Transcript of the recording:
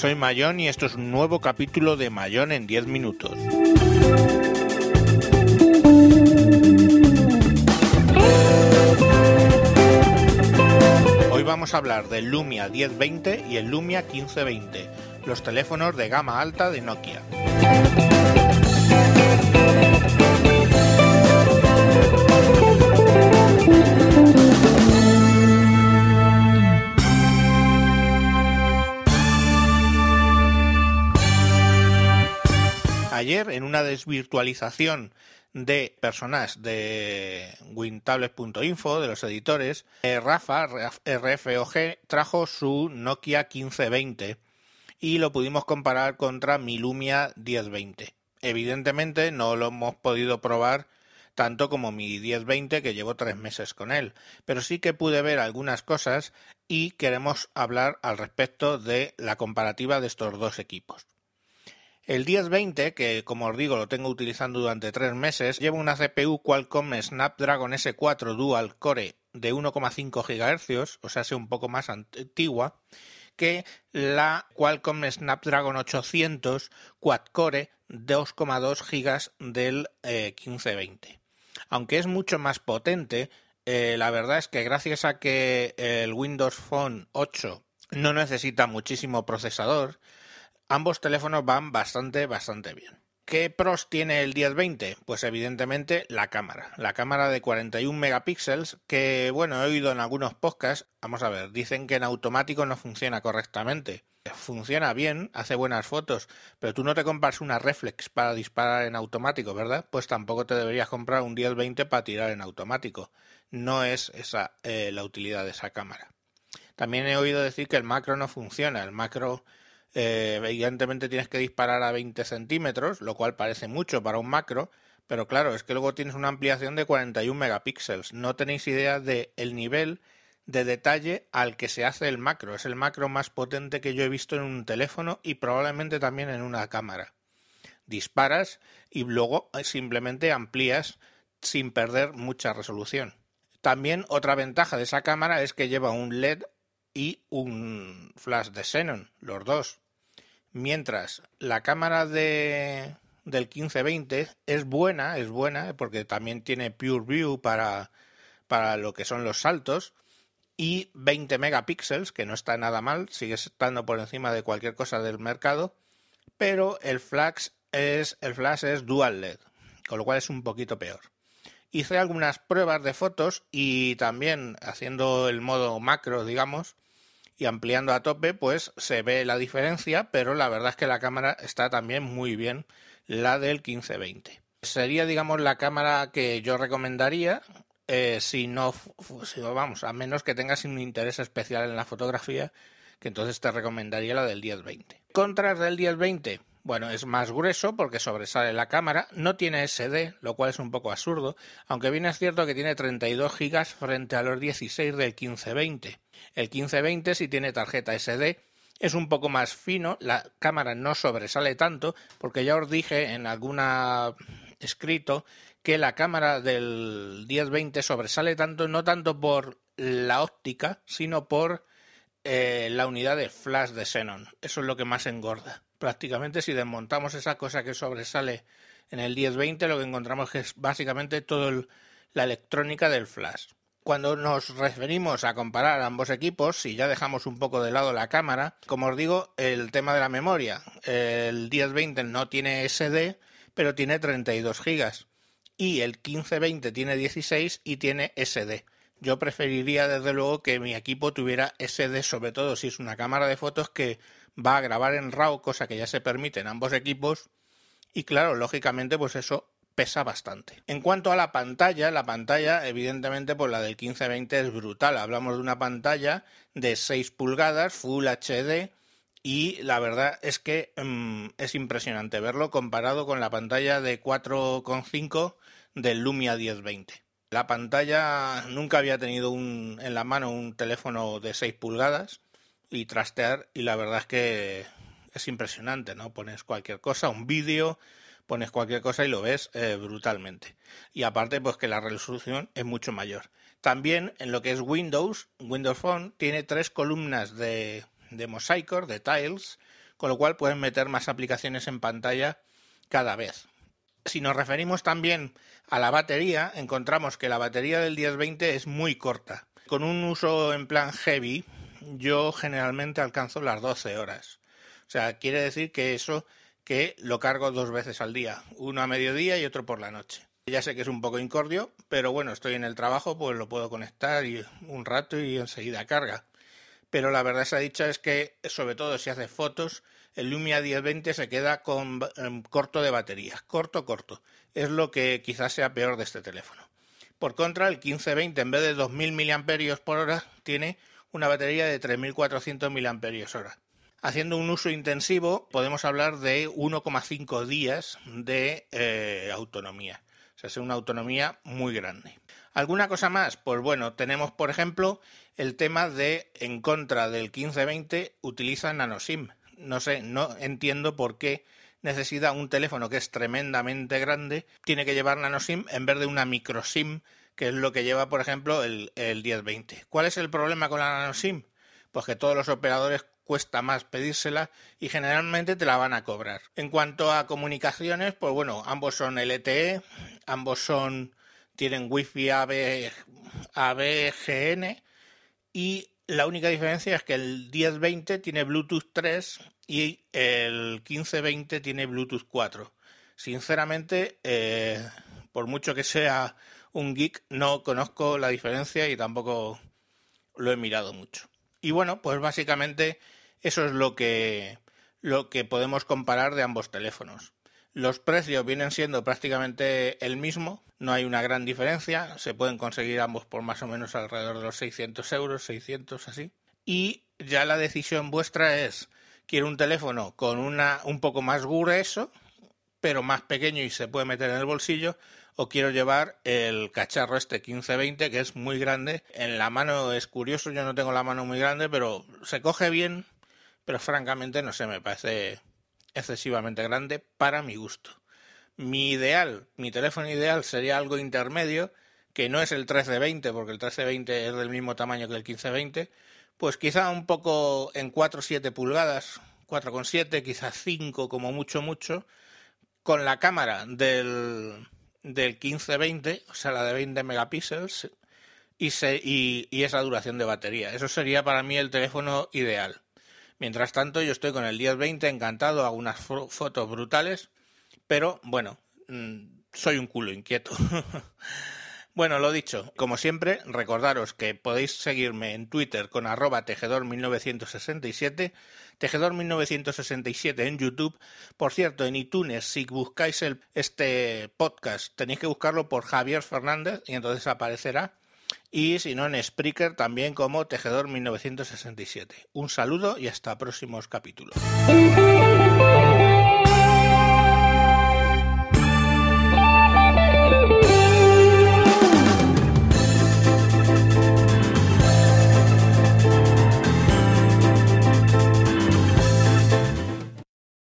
soy Mayón y esto es un nuevo capítulo de Mayón en 10 minutos. Hoy vamos a hablar del Lumia 1020 y el Lumia 1520, los teléfonos de gama alta de Nokia. En una desvirtualización de personas de wintables.info, de los editores, eh, Rafa, RFOG, trajo su Nokia 1520 y lo pudimos comparar contra mi Lumia 1020. Evidentemente no lo hemos podido probar tanto como mi 1020 que llevo tres meses con él, pero sí que pude ver algunas cosas y queremos hablar al respecto de la comparativa de estos dos equipos. El 1020, que como os digo lo tengo utilizando durante tres meses, lleva una CPU Qualcomm Snapdragon S4 Dual Core de 1,5 GHz, o sea, es un poco más antigua, que la Qualcomm Snapdragon 800 Quad Core 2,2 GB del 1520. Eh, Aunque es mucho más potente, eh, la verdad es que gracias a que el Windows Phone 8 no necesita muchísimo procesador, Ambos teléfonos van bastante, bastante bien. ¿Qué pros tiene el 1020? Pues evidentemente la cámara. La cámara de 41 megapíxeles que, bueno, he oído en algunos podcasts, vamos a ver, dicen que en automático no funciona correctamente. Funciona bien, hace buenas fotos, pero tú no te compras una reflex para disparar en automático, ¿verdad? Pues tampoco te deberías comprar un 1020 para tirar en automático. No es esa eh, la utilidad de esa cámara. También he oído decir que el macro no funciona. El macro eh, evidentemente tienes que disparar a 20 centímetros, lo cual parece mucho para un macro, pero claro, es que luego tienes una ampliación de 41 megapíxeles. No tenéis idea del el nivel de detalle al que se hace el macro. Es el macro más potente que yo he visto en un teléfono y probablemente también en una cámara. Disparas y luego eh, simplemente amplías sin perder mucha resolución. También otra ventaja de esa cámara es que lleva un LED y un flash de Xenon, los dos. Mientras la cámara de, del 1520 es buena, es buena, porque también tiene Pure View para, para lo que son los saltos, y 20 megapíxeles, que no está nada mal, sigue estando por encima de cualquier cosa del mercado, pero el flash es, el flash es dual LED, con lo cual es un poquito peor. Hice algunas pruebas de fotos y también haciendo el modo macro, digamos, y ampliando a tope, pues se ve la diferencia, pero la verdad es que la cámara está también muy bien, la del 1520. Sería, digamos, la cámara que yo recomendaría, eh, si no, si, vamos, a menos que tengas un interés especial en la fotografía, que entonces te recomendaría la del 1020. Contras del 1020, bueno, es más grueso porque sobresale la cámara, no tiene SD, lo cual es un poco absurdo, aunque bien es cierto que tiene 32 GB frente a los 16 del 1520. El 1520 si tiene tarjeta SD es un poco más fino, la cámara no sobresale tanto, porque ya os dije en alguna escrito que la cámara del 1020 sobresale tanto no tanto por la óptica, sino por eh, la unidad de flash de Xenon. Eso es lo que más engorda. Prácticamente si desmontamos esa cosa que sobresale en el 1020, lo que encontramos es básicamente toda la electrónica del flash. Cuando nos referimos a comparar ambos equipos, si ya dejamos un poco de lado la cámara, como os digo, el tema de la memoria. El 1020 no tiene SD, pero tiene 32 GB. Y el 1520 tiene 16 y tiene SD. Yo preferiría desde luego que mi equipo tuviera SD, sobre todo si es una cámara de fotos que va a grabar en RAW, cosa que ya se permite en ambos equipos. Y claro, lógicamente, pues eso pesa bastante. En cuanto a la pantalla, la pantalla, evidentemente, pues la del 1520 es brutal. Hablamos de una pantalla de 6 pulgadas, Full HD, y la verdad es que mm, es impresionante verlo comparado con la pantalla de 4,5 del Lumia 1020. La pantalla nunca había tenido un, en la mano un teléfono de 6 pulgadas y trastear y la verdad es que es impresionante, ¿no? Pones cualquier cosa, un vídeo, pones cualquier cosa y lo ves eh, brutalmente. Y aparte, pues que la resolución es mucho mayor. También en lo que es Windows, Windows Phone tiene tres columnas de, de mosaicos, de tiles, con lo cual pueden meter más aplicaciones en pantalla cada vez. Si nos referimos también a la batería, encontramos que la batería del 1020 es muy corta. Con un uso en plan heavy, yo generalmente alcanzo las 12 horas. O sea, quiere decir que eso que lo cargo dos veces al día, uno a mediodía y otro por la noche. Ya sé que es un poco incordio, pero bueno, estoy en el trabajo, pues lo puedo conectar y un rato y enseguida carga. Pero la verdad esa dicha es que, sobre todo si haces fotos, el Lumia 1020 se queda con em, corto de batería, corto, corto. Es lo que quizás sea peor de este teléfono. Por contra, el 1520 en vez de 2000 mAh tiene una batería de 3400 mAh. Haciendo un uso intensivo podemos hablar de 1,5 días de eh, autonomía. O sea, es una autonomía muy grande. ¿Alguna cosa más? Pues bueno, tenemos por ejemplo el tema de en contra del 1520 utiliza NanoSIM. No sé, no entiendo por qué necesita un teléfono que es tremendamente grande, tiene que llevar NanoSIM en vez de una microSIM, que es lo que lleva, por ejemplo, el, el 1020. ¿Cuál es el problema con la NanoSIM? Pues que todos los operadores cuesta más pedírsela y generalmente te la van a cobrar. En cuanto a comunicaciones, pues bueno, ambos son LTE, ambos son tienen Wi-Fi AB, ABGN y la única diferencia es que el 1020 tiene Bluetooth 3 y el 1520 tiene Bluetooth 4. Sinceramente, eh, por mucho que sea un geek, no conozco la diferencia y tampoco lo he mirado mucho. Y bueno, pues básicamente eso es lo que, lo que podemos comparar de ambos teléfonos. Los precios vienen siendo prácticamente el mismo, no hay una gran diferencia, se pueden conseguir ambos por más o menos alrededor de los 600 euros, 600 así. Y ya la decisión vuestra es, quiero un teléfono con una un poco más grueso, pero más pequeño y se puede meter en el bolsillo, o quiero llevar el cacharro este 1520 que es muy grande. En la mano es curioso, yo no tengo la mano muy grande, pero se coge bien pero francamente no sé, me parece excesivamente grande para mi gusto. Mi ideal, mi teléfono ideal sería algo intermedio, que no es el 1320, porque el 1320 es del mismo tamaño que el 1520, pues quizá un poco en 4-7 pulgadas, 4,7, quizás 5 como mucho, mucho, con la cámara del, del 1520, o sea, la de 20 megapíxeles, y, y esa duración de batería. Eso sería para mí el teléfono ideal. Mientras tanto, yo estoy con el 1020 encantado, hago unas fotos brutales, pero bueno, mm, soy un culo inquieto. bueno, lo dicho, como siempre, recordaros que podéis seguirme en Twitter con arroba tejedor1967, tejedor1967 en YouTube. Por cierto, en iTunes, si buscáis el, este podcast, tenéis que buscarlo por Javier Fernández y entonces aparecerá y si no en Spreaker también como Tejedor 1967. Un saludo y hasta próximos capítulos.